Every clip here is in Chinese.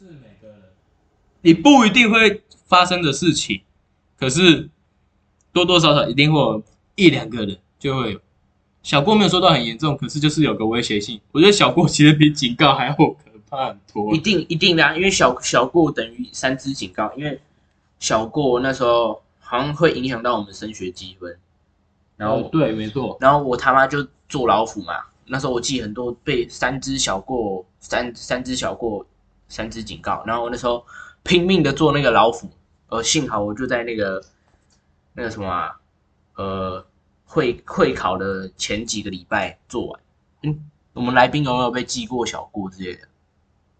是每个人，你不一定会发生的事情，可是多多少少一定会有一两个人就会有小过，没有说到很严重，可是就是有个威胁性。我觉得小过其实比警告还要可怕很多一。定一定的、啊，因为小小过等于三只警告，因为小过那时候好像会影响到我们升学积分，然后、哦对，没错，然后我他妈就坐老虎嘛，那时候我记很多被三只小过三三只小过三只警告，然后我那时候拼命的做那个老虎，呃，幸好我就在那个那个什么啊，呃会会考的前几个礼拜做完。嗯，我们来宾有没有被记过小过之类的？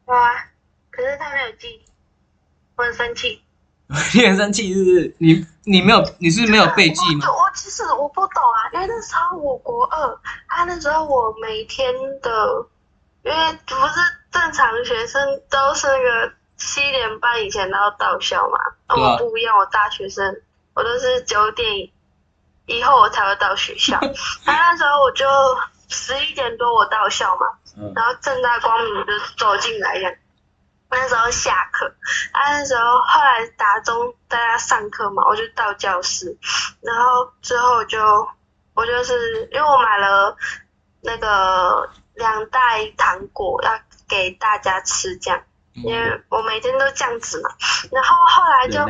有啊，可是他没有记，我很生气。你很生气是不是？你你没有你是没有被记吗？我我其实我不懂啊，因为那时候我国二，他那时候我每天的，因为不是正常学生都是那个七点半以前都要到校嘛，那啊我不一样，我大学生，我都是九点以后我才会到学校，那那时候我就十一点多我到校嘛，嗯然后正大光明就走进来这样。那时候下课，啊，那时候后来打钟大家上课嘛，我就到教室，然后之后我就我就是因为我买了那个两袋糖果要给大家吃，这样，因为我每天都这样子嘛，然后后来就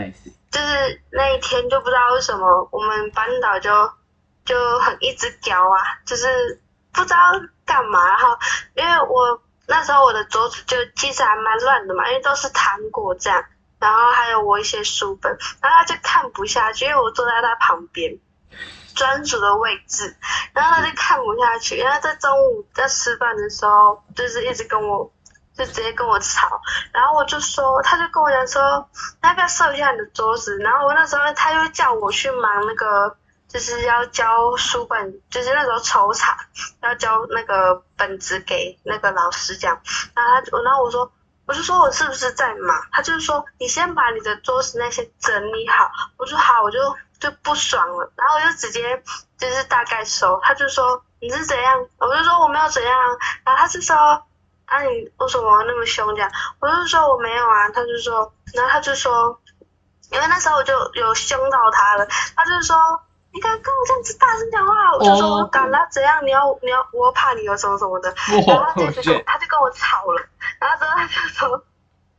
就是那一天就不知道为什么我们班导就就很一直屌啊，就是不知道干嘛，然后因为我那时候我的桌子就其实还蛮乱的嘛，因为都是糖果这样，然后还有我一些书本，然后他就看不下去，因为我坐在他旁边专属的位置，然后他就看不下去，然后在中午在吃饭的时候，就是一直跟我。就直接跟我吵，然后我就说，他就跟我讲说，要不要收一下你的桌子？然后我那时候他又叫我去忙那个，就是要交书本，就是那时候抽查要交那个本子给那个老师讲。然后他就，然后我说，我就说我是不是在忙？他就是说你先把你的桌子那些整理好。我说好，我就就不爽了，然后我就直接就是大概收。他就说你是怎样？我就说我没有怎样，然后他就说。啊，你为什么那么凶这样？我就说我没有啊，他就说，然后他就说，因为那时候我就有凶到他了，他就说你敢跟我这样子大声讲话，我就说哦我敢啦，怎样？你要你要我怕你有什么什么的，然后他就跟他就跟我吵了，然后之后他就说，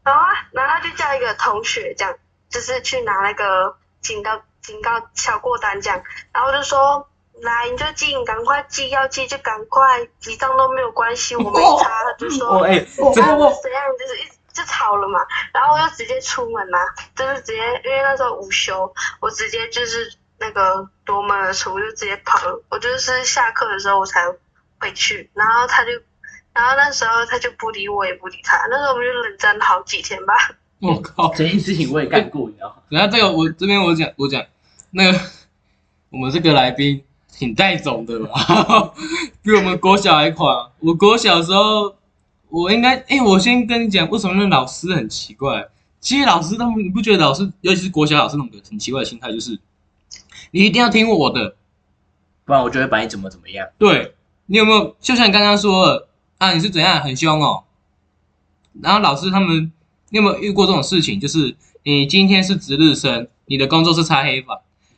然后啊，然后他就叫一个同学这样，就是去拿那个警告警告小过单这样，然后就说。来，你就记，你赶快记，要记就赶快，几张都没有关系，我没差。他就说，我这个我怎样，就是一就吵了嘛，然后我就直接出门啦、就是直接，因为那时候午休，我直接就是那个夺门而出，我就直接跑了。我就是下课的时候我才回去，然后他就，然后那时候他就不理我，也不理他，那时候我们就冷战了好几天吧。我靠！这件事情我也干过，你知道吗？然后这个我这边我讲我讲那个 我们这个来宾挺带种的吧，比我们国小还狂。我国小的时候，我应该哎、我先跟你讲，为什么那老师很奇怪？其实老师他们，你不觉得老师，尤其是国小老师那种很奇怪的心态，就是你一定要听我的，不然我就会把你怎么怎么样。对你有没有？就像你刚刚说的啊，你是怎样很凶哦。然后老师他们，你有没有遇过这种事情？就是你今天是值日生，你的工作是擦黑板，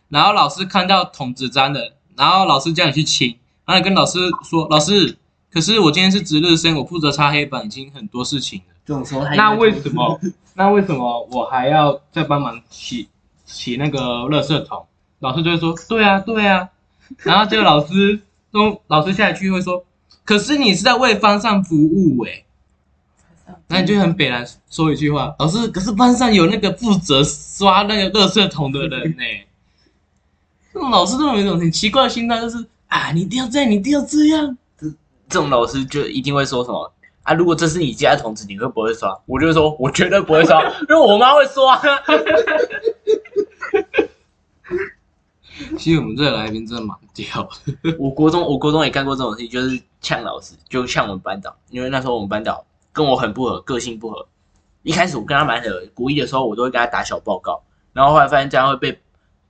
然后老师看到桶子沾了，然后老师叫你去清，然后你跟老师说，老师，可是我今天是值日生，我负责擦黑板，已经很多事情了。这种时候他那为什么？那为什么我还要再帮忙洗洗那个垃圾桶？老师就会说，对啊，对啊。然后这个老师都老师下一句会说，可是你是在为方上服务诶、那你就很北然说一句话，老师，可是班上有那个负责刷那个垃圾桶的人呢、这种老师都有一种很奇怪的心态，就是啊，你一定要这样，你一定要这样。这这种老师就一定会说什么啊？如果这是你家的桶子，你会不会刷？我就会说，我绝对不会刷，因为我妈会刷。其实我们这个来宾真的蛮屌的，我国中，我国中也干过这种事情，就是呛老师，就呛我们班长，因为那时候我们班导跟我很不合，个性不合。一开始我跟他蛮合，国一的时候我都会跟他打小报告，然后后来发现这样会被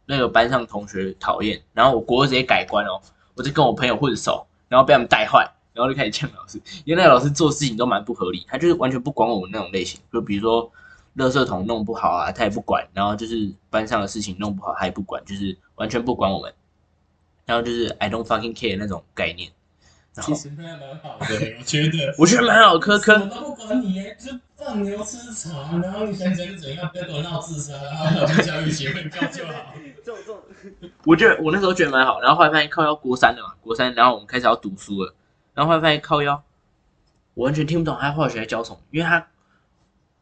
那个班上同学讨厌，然后我国二直接改观哦，我就跟我朋友混熟，然后被他们带坏，然后就开始呛老师，因为那个老师做事情都蛮不合理，他就是完全不管我们那种类型，就比如说垃圾桶弄不好啊，他也不管，然后就是班上的事情弄不好他也不管，就是完全不管我们，然后就是 I don't fucking care 那种概念。然后实那蛮好的，我觉得。我觉得蛮好，科科。我都不管你，就放牛吃草，然后你想怎样怎样，不要跟我闹自杀，然后教育协会告就好。我觉得我那时候觉得蛮好，然后后来发现靠腰国三了嘛，国三，然后我们开始要读书了，然后后来发现靠腰，我完全听不懂他化学在教什么，因为他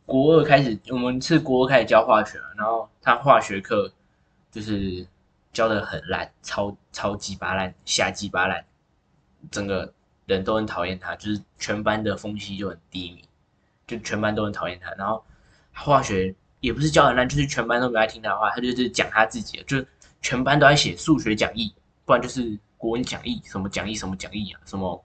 国二开始，我们是国二开始教化学嘛，然后他化学课就是教的很烂，超超级巴烂，下鸡巴烂，整个人都很讨厌他，就是全班的风气就很低迷，就全班都很讨厌他，然后化学也不是教很烂，就是全班都没爱听他的话，他就是讲他自己的，就是全班都在写数学讲义，不然就是国文讲义，什么讲义什么讲义啊，什么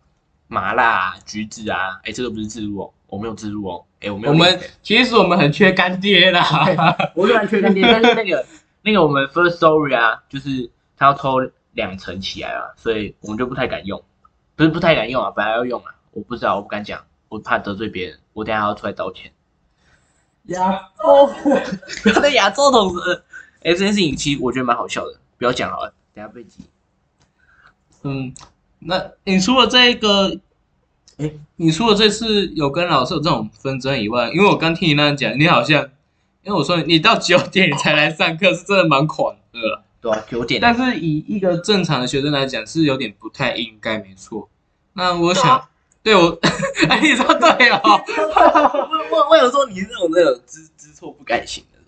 麻辣啊、橘子啊，哎，这个不是自入哦，我没有自入哦，哎，我没有我们其实我们很缺干爹啦。我虽然缺干爹，但是那个那个我们 first story 啊，就是他要抽两层起来啊，所以我们就不太敢用，不是不太敢用啊，本来要用啊，我不知道，我不敢讲，我怕得罪别人，我等下要出来道歉。亚洲不要在亚洲同时，哎、这件事情其实我觉得蛮好笑的，不要讲好了，等下被挤。嗯，那你除了这个，哎你除了这次有跟老师有这种纷争以外，因为我刚听你那样讲，你好像，因为我说你到九点你才来上课，是真的蛮狂的啦。对啊，九点。但是以一个正常的学生来讲，是有点不太应该，没错。那我对啊想，对我，哎，你说对哦。我我我有说你是那种那种知知错不改型的，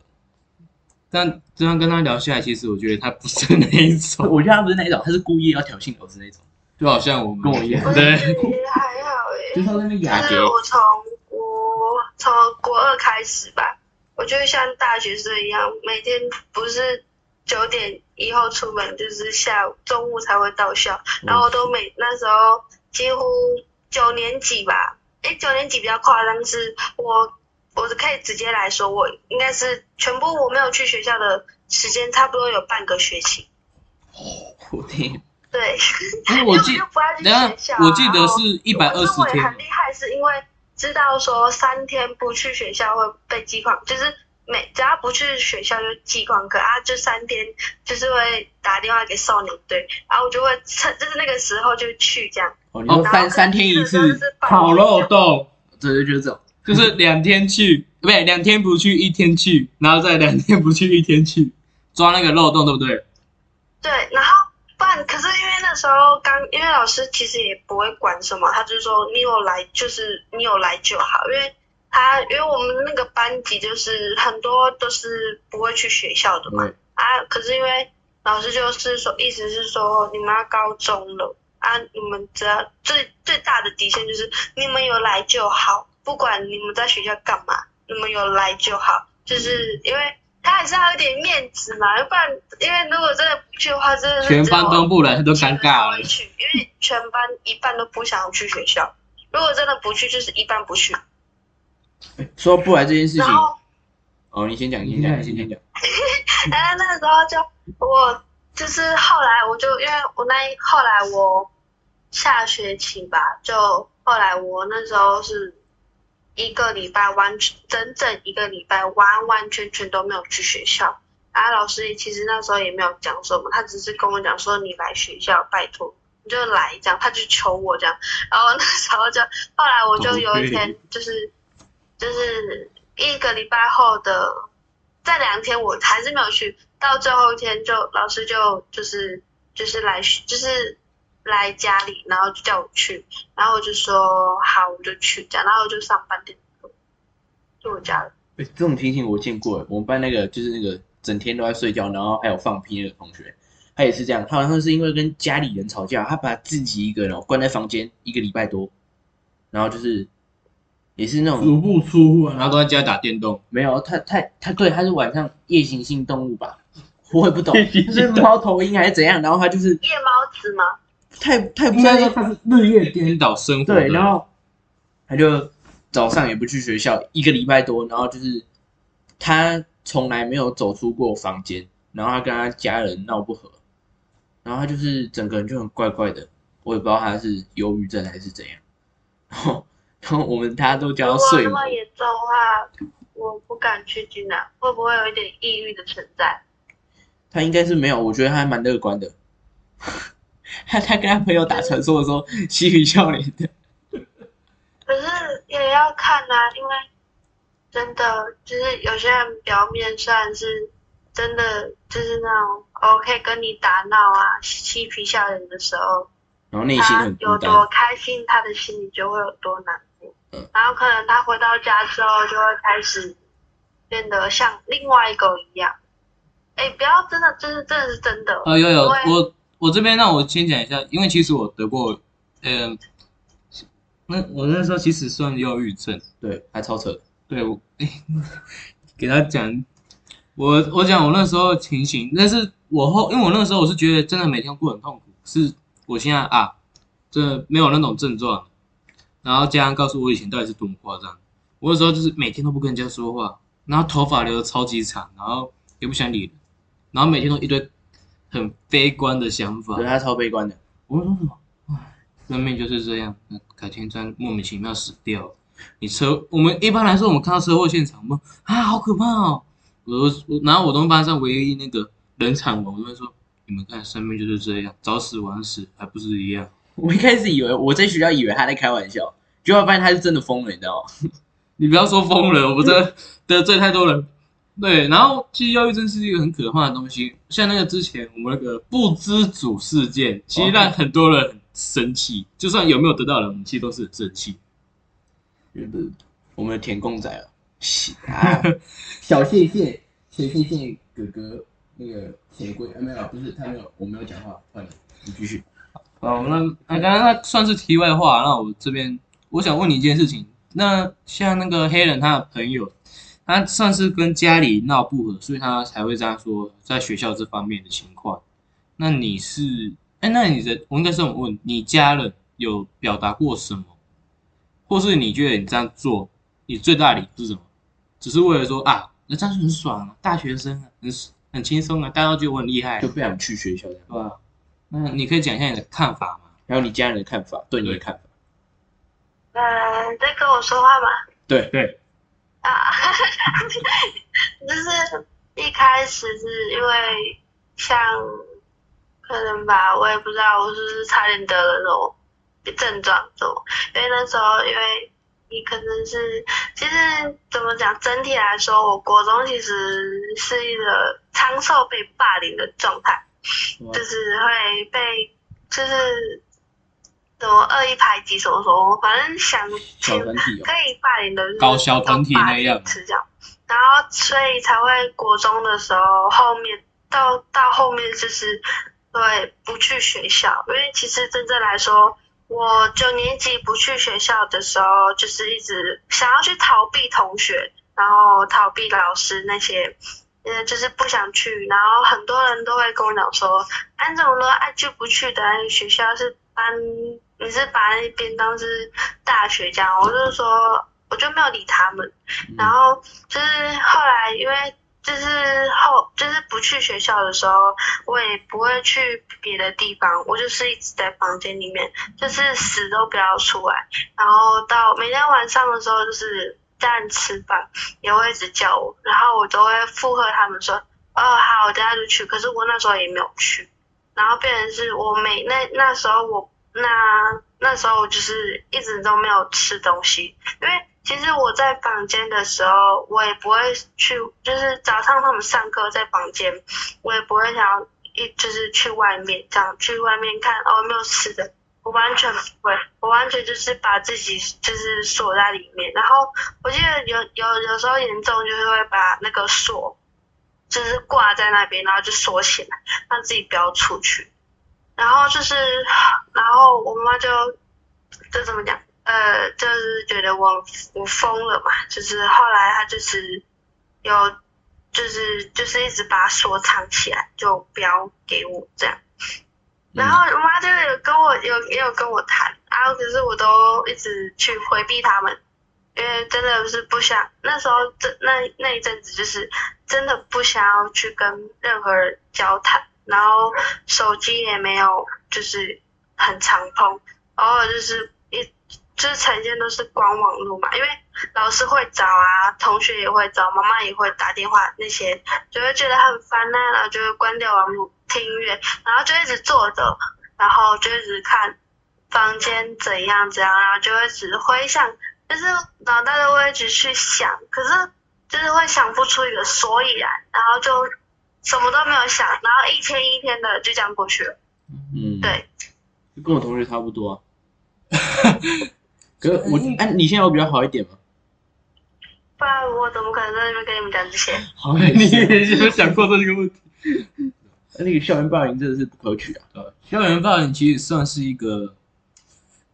但这样跟他聊下来，其实我觉得他不是那一种，我觉得他不是那一种，他是故意要挑衅老师那种，就好像我们跟我一样对觉得还好耶、就是他那边雅洁就是。我从国从国二开始吧，我就像大学生一样，每天不是九点以后出门，就是下午中午才会到校，然后都每那时候几乎九年级吧，诶，九年级比较夸张，是我我可以直接来说，我应该是全部我没有去学校的时间，差不多有半个学期。我天，对，因为我 去等一下学校。啊、我记得是一百二十天。我很厉害，是因为知道说三天不去学校会被记旷，就是每只要不去学校就记旷课啊，就三天就是会打电话给少年队，然后我就会趁就是那个时候就去这样。哦，你说三三天一次，跑漏洞，对，就是这种。就是两天去，不对，两天不去，一天去，然后再两天不去，一天去，抓那个漏洞，对不对？对，然后不然，可是因为那时候刚，因为老师其实也不会管什么，他就说你有来就是你有来就好，因为他因为我们那个班级就是很多都是不会去学校的嘛，对啊，可是因为老师就是说，意思是说你们要高中了啊，你们只要最最大的底线就是你们有来就好，不管你们在学校干嘛，你们有来就好，就是因为。他还是要有点面子嘛，要不然，因为如果真的不去的话，真的是全班都不来，他都尴尬了会。去，因为全班一半都不想要去学校。如果真的不去，就是一半不去。说不来这件事情哦，你先讲，你先讲，你先先讲。然 后那时候就我就是后来我就因为我那一后来我下学期吧，就后来我那时候是一个礼拜完全整整一个礼拜完完全全都没有去学校。然后老师其实那时候也没有讲什么，他只是跟我讲说你来学校，拜托你就来这样，他就求我这样。然后那时候就后来我就有一天就是就是一个礼拜后的在两天我还是没有去，到最后一天就老师就就是就是来就是来家里，然后就叫我去，然后我就说好，我就去这样，然后就上半天，就我家了。欸这种情形我见过，我们班那个就是那个整天都在睡觉，然后还有放屁那个同学，他也是这样，他好像是因为跟家里人吵架，他把自己一个人关在房间一个礼拜多，然后就是也是那种足不出户啊，然后都在家打电动。没有他他他对他是晚上夜行性动物吧，我也不懂，夜行性就是猫头鹰还是怎样，然后他就是夜猫子吗？太太不应知道该说他是日夜颠倒生活。对，然后他就早上也不去学校，一个礼拜多，然后就是他从来没有走出过房间，然后他跟他家人闹不和，然后他就是整个人就很怪怪的。我也不知道他是忧郁症还是怎样。然后，然后我们大家都叫如果他睡魔那么，严重的话，我不敢去济南，会不会有一点抑郁的存在？他应该是没有，我觉得他还蛮乐观的。他 他跟他朋友打传说的时候，嬉皮笑脸的。可是也要看啊，因为真的就是有些人表面虽然是真的就是那种 OK 跟你打闹啊、嬉皮笑脸的时候，然后内心很有多。开心，他的心里就会有多难过。嗯然后可能他回到家之后，就会开始变得像另外一个一样。哎，不要真的，就是真的是真的。啊，有有，我我这边让我先讲一下，因为其实我得过，呃，那我那时候其实算忧郁症，对，还超扯。对我，哎 给他讲，我我讲我那时候情形，但是我后，因为我那时候我是觉得真的每天过很痛苦，是我现在啊，这没有那种症状，然后家人告诉我以前到底是多么夸张，我有时候就是每天都不跟人家说话，然后头发留的超级长，然后也不想理人，然后每天都一堆很悲观的想法对，他超悲观的。我说什么？唉，生命就是这样，那改天这样莫名其妙死掉。你车，我们一般来说，我们看到车祸现场，我们啊，好可怕哦。我我，然后我都班上唯一那个人场王，我就会说，你们看，生命就是这样，早死晚死，还不是一样？我一开始以为我在学校以为他在开玩笑，结果发现他是真的疯了，你知道吗？你不要说疯了，我真的 得罪太多人。对，然后其实忧郁症是一个很可怕的东西，像那个之前我们那个不知主事件，其实让很多人很生气，就算有没有得到人，我们其实都是很生气。就是我们的田公仔啊，啊小谢谢，谢谢谢哥哥那个钱柜，啊没有，不是他没有，我没有讲话，换你，你继续。哦，那那刚刚那算是题外话，那我这边我想问你一件事情，那像那个黑人他的朋友，他算是跟家里闹不和，所以他才会这样说，在学校这方面的情况。那你是，哎，那你的我应该是我问，你家人有表达过什么，或是你觉得你这样做，你最大的理由是什么？只是为了说啊，那这样就很爽啊，大学生啊，很很轻松啊，大家都觉得我很厉害，对就不想去学校这样。吧？那你可以讲一下你的看法吗？还有你家人的看法，对你的看法。呃，在跟我说话吗？对，对，啊，就是一开始是因为像可能吧，我也不知道我是不是差点得了那种症状这种，因为那时候因为你可能是其实怎么讲，整体来说，我国中其实是一个长寿被霸凌的状态，就是会被就是怎么恶意排挤什么什么，反正想小团体哦可，以霸凌的就是搞小团体那样都霸凌是这样，然后所以才会国中的时候后面到到后面就是对不去学校，因为其实真正来说，我九年级不去学校的时候，就是一直想要去逃避同学，然后逃避老师那些。呃，就是不想去，然后很多人都会跟我讲说，安这种都爱去不去的，学校是班，你是把那边当是大学这样，我就是说，我就没有理他们。然后就是后来，因为就是后就是不去学校的时候，我也不会去别的地方，我就是一直在房间里面，就是死都不要出来。然后到每天晚上的时候，就是家人吃饭也会一直叫我，然后我都会附和他们说，哦好，我等下就去。可是我那时候也没有去，然后变成是我每那那时候我那那时候我就是一直都没有吃东西，因为其实我在房间的时候，我也不会去，就是早上他们上课在房间，我也不会想要一就是去外面这样去外面看哦没有吃的，我完全不会，我完全就是把自己就是锁在里面，然后我记得有有有时候严重就是会把那个锁就是挂在那边，然后就锁起来，让自己不要出去。然后就是，然后我妈就就怎么讲，呃，就是觉得我我疯了嘛，就是后来她就是有就是就是一直把锁藏起来，就不要给我这样。然后我妈就有跟我有也有跟我谈，然后可是我都一直去回避他们，因为真的是不想那时候这那那一阵子就是真的不想要去跟任何人交谈，然后手机也没有就是很畅通，偶尔就是一就是呈现都是光网络嘛，因为老师会找啊，同学也会找，妈妈也会打电话，那些就会觉得很烦呐、然后就会关掉网络听音乐，然后就一直坐着，然后就一直看房间怎样怎样，然后就会只回想，就是脑袋都会一直去想，可是就是会想不出一个所以然，然后就什么都没有想，然后一天一天的就这样过去了。嗯，对，跟我同学差不多啊。可是我，哎、你现在有比较好一点吗？不然我怎么可能在那边跟你们讲这些？好，你有没有想过这个问题？那个校园霸凌真的是不可取啊。对，校园霸凌其实算是一个，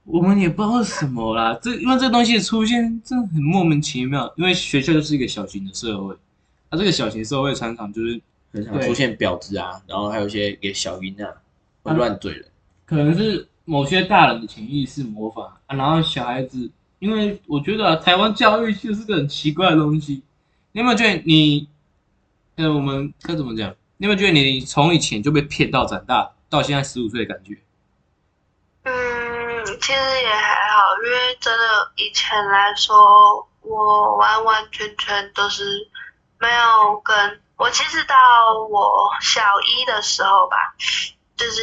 我们也不知道是什么啦。这因为这东西的出现真的很莫名其妙，因为学校就是一个小型的社会，那、这个小型社会常常就是很常出现婊子啊，然后还有一些给小云啊，乱嘴人。可能是某些大人的潜意识模仿啊，然后小孩子，因为我觉得、啊、台湾教育就是个很奇怪的东西。你有没有觉得你，呃，我们该怎么讲？你有没有觉得你从以前就被骗到长大，到现在十五岁的感觉？嗯，其实也还好，因为真的以前来说，我完完全全都是没有跟我，其实到我小一的时候吧，就是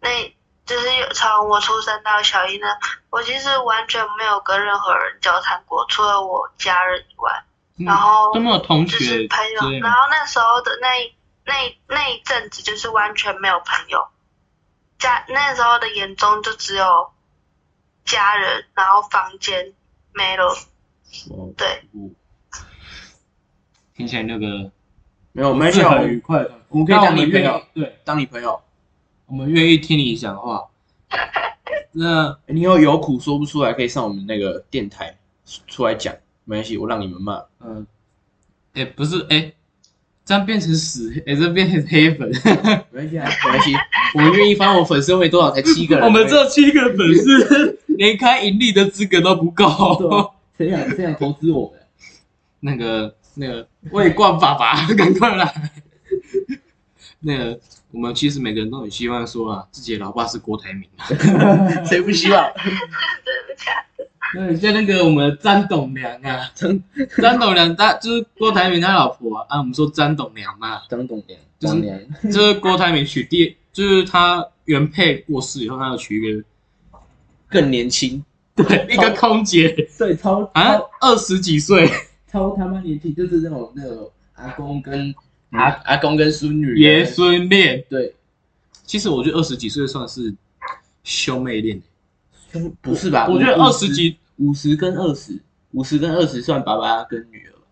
那，就是有从我出生到小一呢，我其实完全没有跟任何人交谈过，除了我家人以外。嗯然后都没有同就学是朋友，然？后那时候的那一那那一阵子就是完全没有朋友，家那时候的眼中就只有家人，然后房间没了，哦，对，听起来那个没有，没有，很愉快的。我们可以那当你朋友对，当你朋友。我们愿意听你讲话。那你有有苦说不出来，可以上我们那个电台出来讲，没关系，我让你们骂。嗯，哎、不是，哎、这样变成死，哎、这变成黑粉。没关系啊，没关系，我们愿意翻我粉丝会多少？才七个人，我们这七个粉丝 连开盈利的资格都不够。谁想谁想投资我们？那个那个魏冠爸爸，赶快来！那个我们其实每个人都很希望说啊，自己的老爸是郭台铭啊。谁不希望？真的假的？对，像那个我们张董良啊，张张董良他就是郭台铭他老婆啊，啊我们说张董良嘛，张董娘，就是娘，就是郭台铭娶第，就是他原配过世以后，他要娶一个更年轻，对一个空姐，对，超啊？二十几岁，超他妈年轻，就是那种那种阿公跟阿阿公跟孙女爷孙恋。对，其实我觉得二十几岁算是兄妹恋，不是吧？我觉得二十几，五十跟二十，五十跟二十算爸爸跟女儿吧。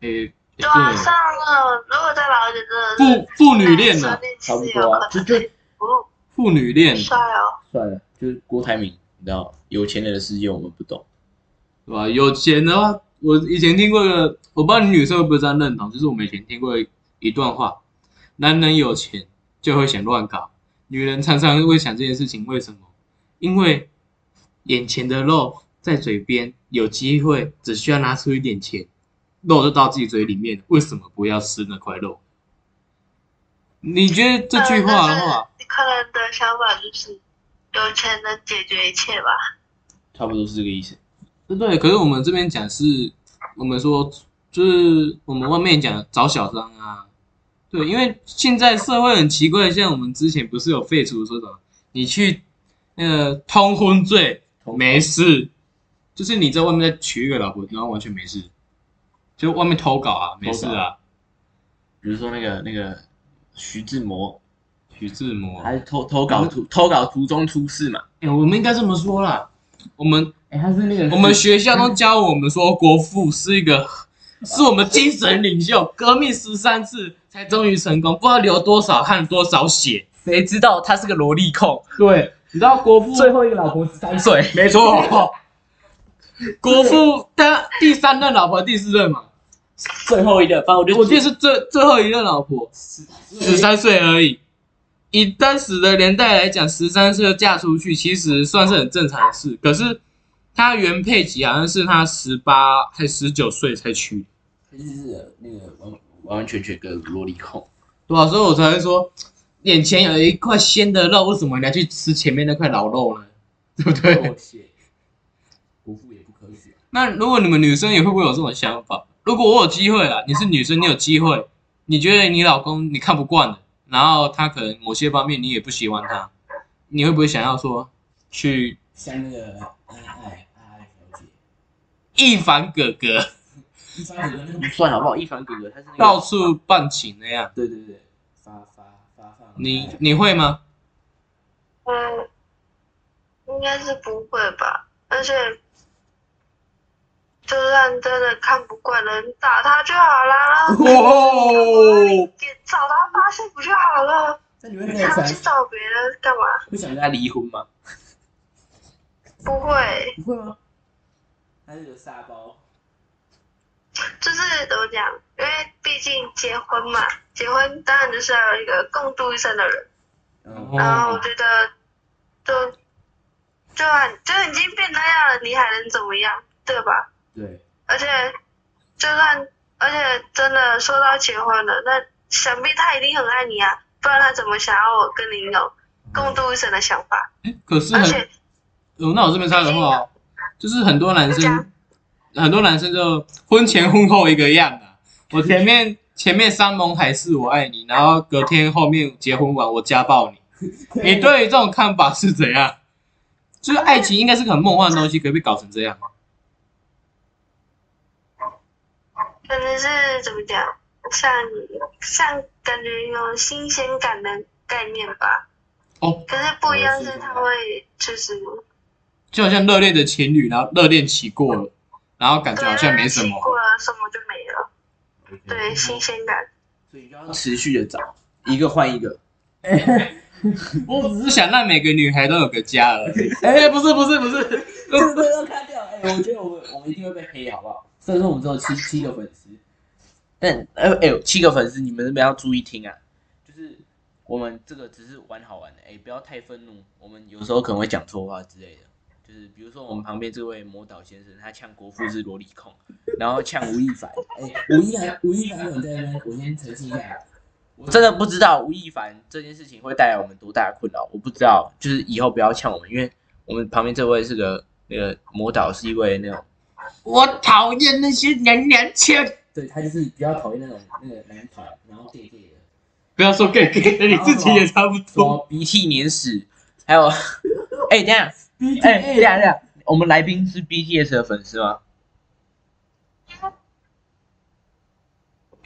诶，对上了，如果再老一点，真的是父父女恋呢，差不多啊，就就哦，父女恋，帅哦，帅了，就是郭台铭，你知道，有钱人的世界我们不懂。对吧？有钱的话，我以前听过一个，我不知道你女生会不会这样认同，就是我们以前听过一段话：男人有钱就会想乱搞，女人常常会想这件事情，为什么？因为眼前的肉在嘴边，有机会只需要拿出一点钱，肉就到自己嘴里面了，为什么不要吃那块肉？你觉得这句话的话，你，可能的想法就是有钱能解决一切吧。差不多是这个意思。对对，可是我们这边讲是，我们说就是我们外面讲找小三啊，对，因为现在社会很奇怪，像我们之前不是有废除说什么，你去那个通婚罪没事，就是你在外面再娶一个老婆，然后完全没事，就外面偷搞啊，没事啊，比如说那个那个徐志摩，徐志摩，还偷偷稿途偷稿途中出事嘛？哎、我们应该这么说啦，我们哎，他是那个我们学校都教我们说，国父是一个，是我们精神领袖，革命十三次才终于成功，不知道流多少汗多少血。谁知道他是个萝莉控，对，你知道国父最后一个老婆十三岁，没错，国父他第三任老婆第四任嘛，最后一个，反正我就我记得是最最后一任老婆，十三岁而已。以当时的年代来讲，十三岁就嫁出去，其实算是很正常的事。可是他原配期好像是他十八还十九岁才娶，就是那个完完完全全个萝莉控。对啊，所以我才会说，眼前有一块鲜的肉，为什么你要去吃前面那块老肉呢？对不对？妥协，国父也不科学。那如果你们女生也会不会有这种想法？如果我有机会啦，你是女生，你有机会，你觉得你老公你看不惯了，然后他可能某些方面你也不喜欢他，你会不会想要说去像那个爱爱爱爱小姐，一凡哥哥一凡哥哥那个不算好不好？一凡哥哥他是那个到处办情那样？对对对，你你会吗？嗯，应该是不会吧？而且，就算真的看不惯人，打他就好啦，然后哦，也找他发泄不就好了？那你会还要去找别人干嘛？会想跟他离婚吗？不会，不会吗？他是有沙包，就是怎么讲？因为毕竟结婚嘛，结婚当然就是要有一个共度一生的人。嗯，然后我觉得，就就很就已经变那样了，你还能怎么样？对吧？对，而且，就算而且真的说到结婚了，那想必他一定很爱你啊，不然他怎么想要我跟你有共度一生的想法？哎可是很，而且，哦，那我这边插个话哦，就是很多男生，很多男生就婚前婚后一个样啊。我前面前面山盟海誓我爱你，然后隔天后面结婚完我家暴你。你对于这种看法是怎样？就是爱情应该是很梦幻的东西，可以被搞成这样。可能是怎么讲，像像感觉有新鲜感的概念吧。哦，可是不一样是他会就是就好像热恋的情侣，然后热恋期过了，然后感觉好像没什么过。了什么就没了，对新鲜感。所以就要持续的找一个换一个。我只是想让每个女孩都有个家而已。哎，不是不是不是，这个都要看掉。哎、我觉得我们我们一定会被黑，好不好？虽然说我们只有七七个粉丝，但哎哎、七个粉丝，你们这边要注意听啊。就是我们这个只是玩好玩的，哎、不要太愤怒。我们有时候可能会讲错话之类的。就是比如说我们旁边这位魔导先生，他呛国父是萝莉控，然后呛吴亦凡。哎、吴亦凡吴亦凡有在那边，我先澄清一下。我真的不知道吴亦凡这件事情会带来我们多大的困扰，我不知道，就是以后不要呛我们，因为我们旁边这位是个那个魔导，是一位那种，我讨厌那些娘娘腔。对他就是比较讨厌那种那个男团，然后 gay gay 的，不要说 gay gay 的，你自己也差不多。鼻涕粘屎，还有，哎、等一下，哎、等一下等下，我们来宾是 BTS 的粉丝吗？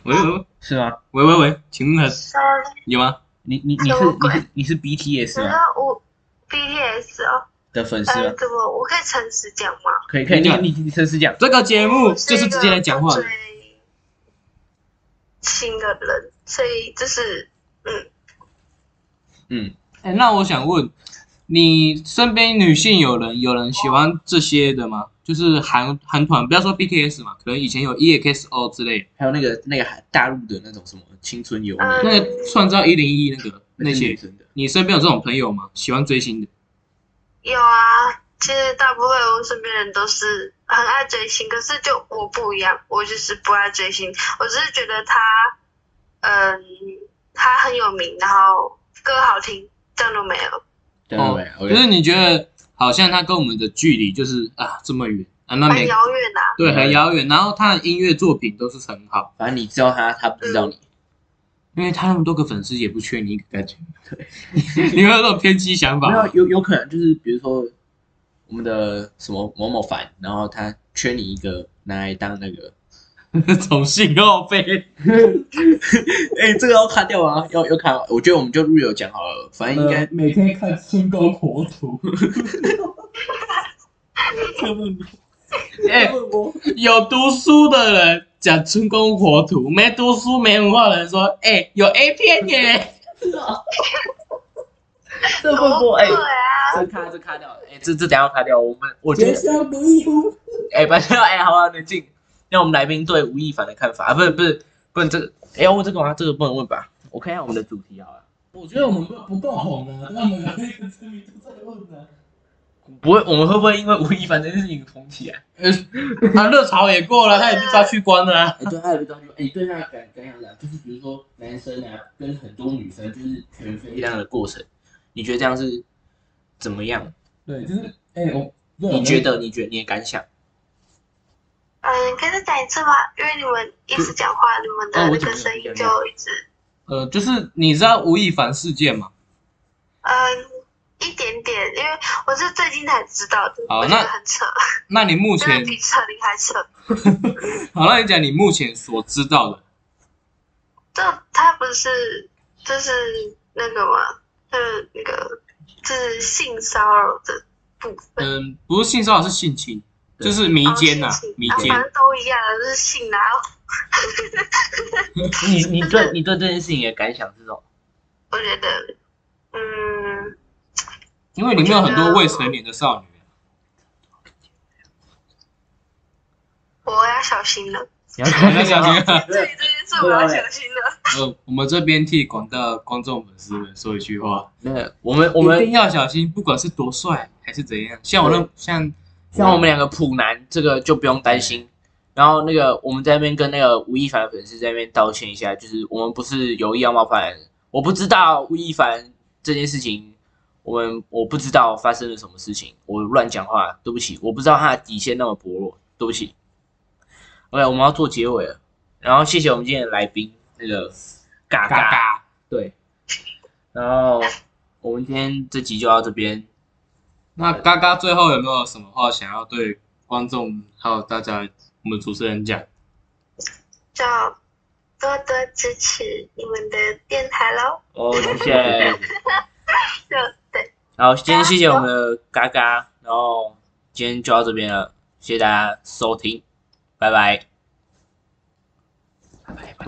喂喂是吗？喂喂喂，请问说有吗？你你你是你是你是 BTS 你吗？我 BTS 哦，的粉丝？怎么我可以诚实讲吗？可以可以，你你你诚实讲，这个节目就是直接来讲话。最亲的人，所以就是嗯，嗯，哎、那我想问，你身边女性有人有人喜欢这些的吗？就是韩韩团，不要说 BTS 嘛，可能以前有 EXO 之类，还有那个那个大陆的那种什么青春有你，嗯那个创造一零一那个那些是女，生的，你身边有这种朋友吗？喜欢追星的？有啊。其实大部分我身边人都是很爱追星，可是就我不一样，我就是不爱追星。我只是觉得他，嗯，他很有名，然后歌好听，这样都没有。对哦对可是你觉得好像他跟我们的距离就是啊这么远啊，那很遥远呐、啊。对很遥远，然后他的音乐作品都是很好，反正你知道他，他不知道你，因为他那么多个粉丝也不缺你一个感觉。对，你会有那种偏激想法？没有有有可能就是比如说我们的什么某某凡，然后他缺你一个拿来当那个，宠幸后妃。哎、这个要卡掉啊，要要卡，我觉得我们就 real 讲好了，反正应该、每天看春宫火土。哎、有读书的人讲春宫火土，没读书没文化的人说，哎、有 A 片耶。这不不哎，这卡这卡掉，哎、这这等一下要卡掉，我们我觉得上不一乎。哎，不要，哎，好啊，冷静。那我们来宾对吴亦凡的看法，啊，不是不是不能这个，哎，要问这个吗？这个不能问吧？我看一下我们的主题好了。我觉得我们不不够红啊，那我们有一个知名度在问呢。不会，我们会不会因为吴亦凡这件事情红起来？呃，他 热潮也过了，他也被抓去关了啊。哎，对，他也被抓去关，哎，你对他的感感想呢？就是比如说男生啊，跟很多女生就是全飞这样的过程，你觉得这样是怎么样？对，就是哎，我你觉得？你觉得你的感想？嗯，可以再讲一次吗？因为你们一直讲话，你们的那个声音就一直……呃，就是你知道吴亦凡事件吗？嗯，一点点，因为我是最近才知道的。好，那很扯。那你目 前比扯铃还扯。好，那你讲你目前所知道的。就他不是，就是那个吗，就是那个，就是性骚扰的部分。嗯，不是性骚扰，是性侵。就是迷奸呐，迷奸，反正都一样，就是性啊。你你对你对这件事情的感想是什么？我觉得，嗯，因为里面有很多未成年的少女，我要小心了。你要小心，对这件事我要小心了。呃，我们这边替广大观众粉丝们说一句话：，那我们我们一定要小心，不管是多帅还是怎样，像我那像。像我们两个普男，这个就不用担心。然后那个我们在那边跟那个吴亦凡的粉丝在那边道歉一下，就是我们不是有意要冒犯。我不知道吴亦凡这件事情，我们我不知道发生了什么事情，我乱讲话，对不起。我不知道他的底线那么薄弱，对不起。OK，我们要做结尾了。然后谢谢我们今天的来宾，那个嘎嘎，对。然后我们今天这集就到这边。那嘎嘎最后有没有什么话想要对观众还有大家我们主持人讲？就多多支持你们的电台喽！哦，谢谢。就 对。好，今天谢谢我们的嘎嘎，然后今天就到这边了，谢谢大家收听，拜拜。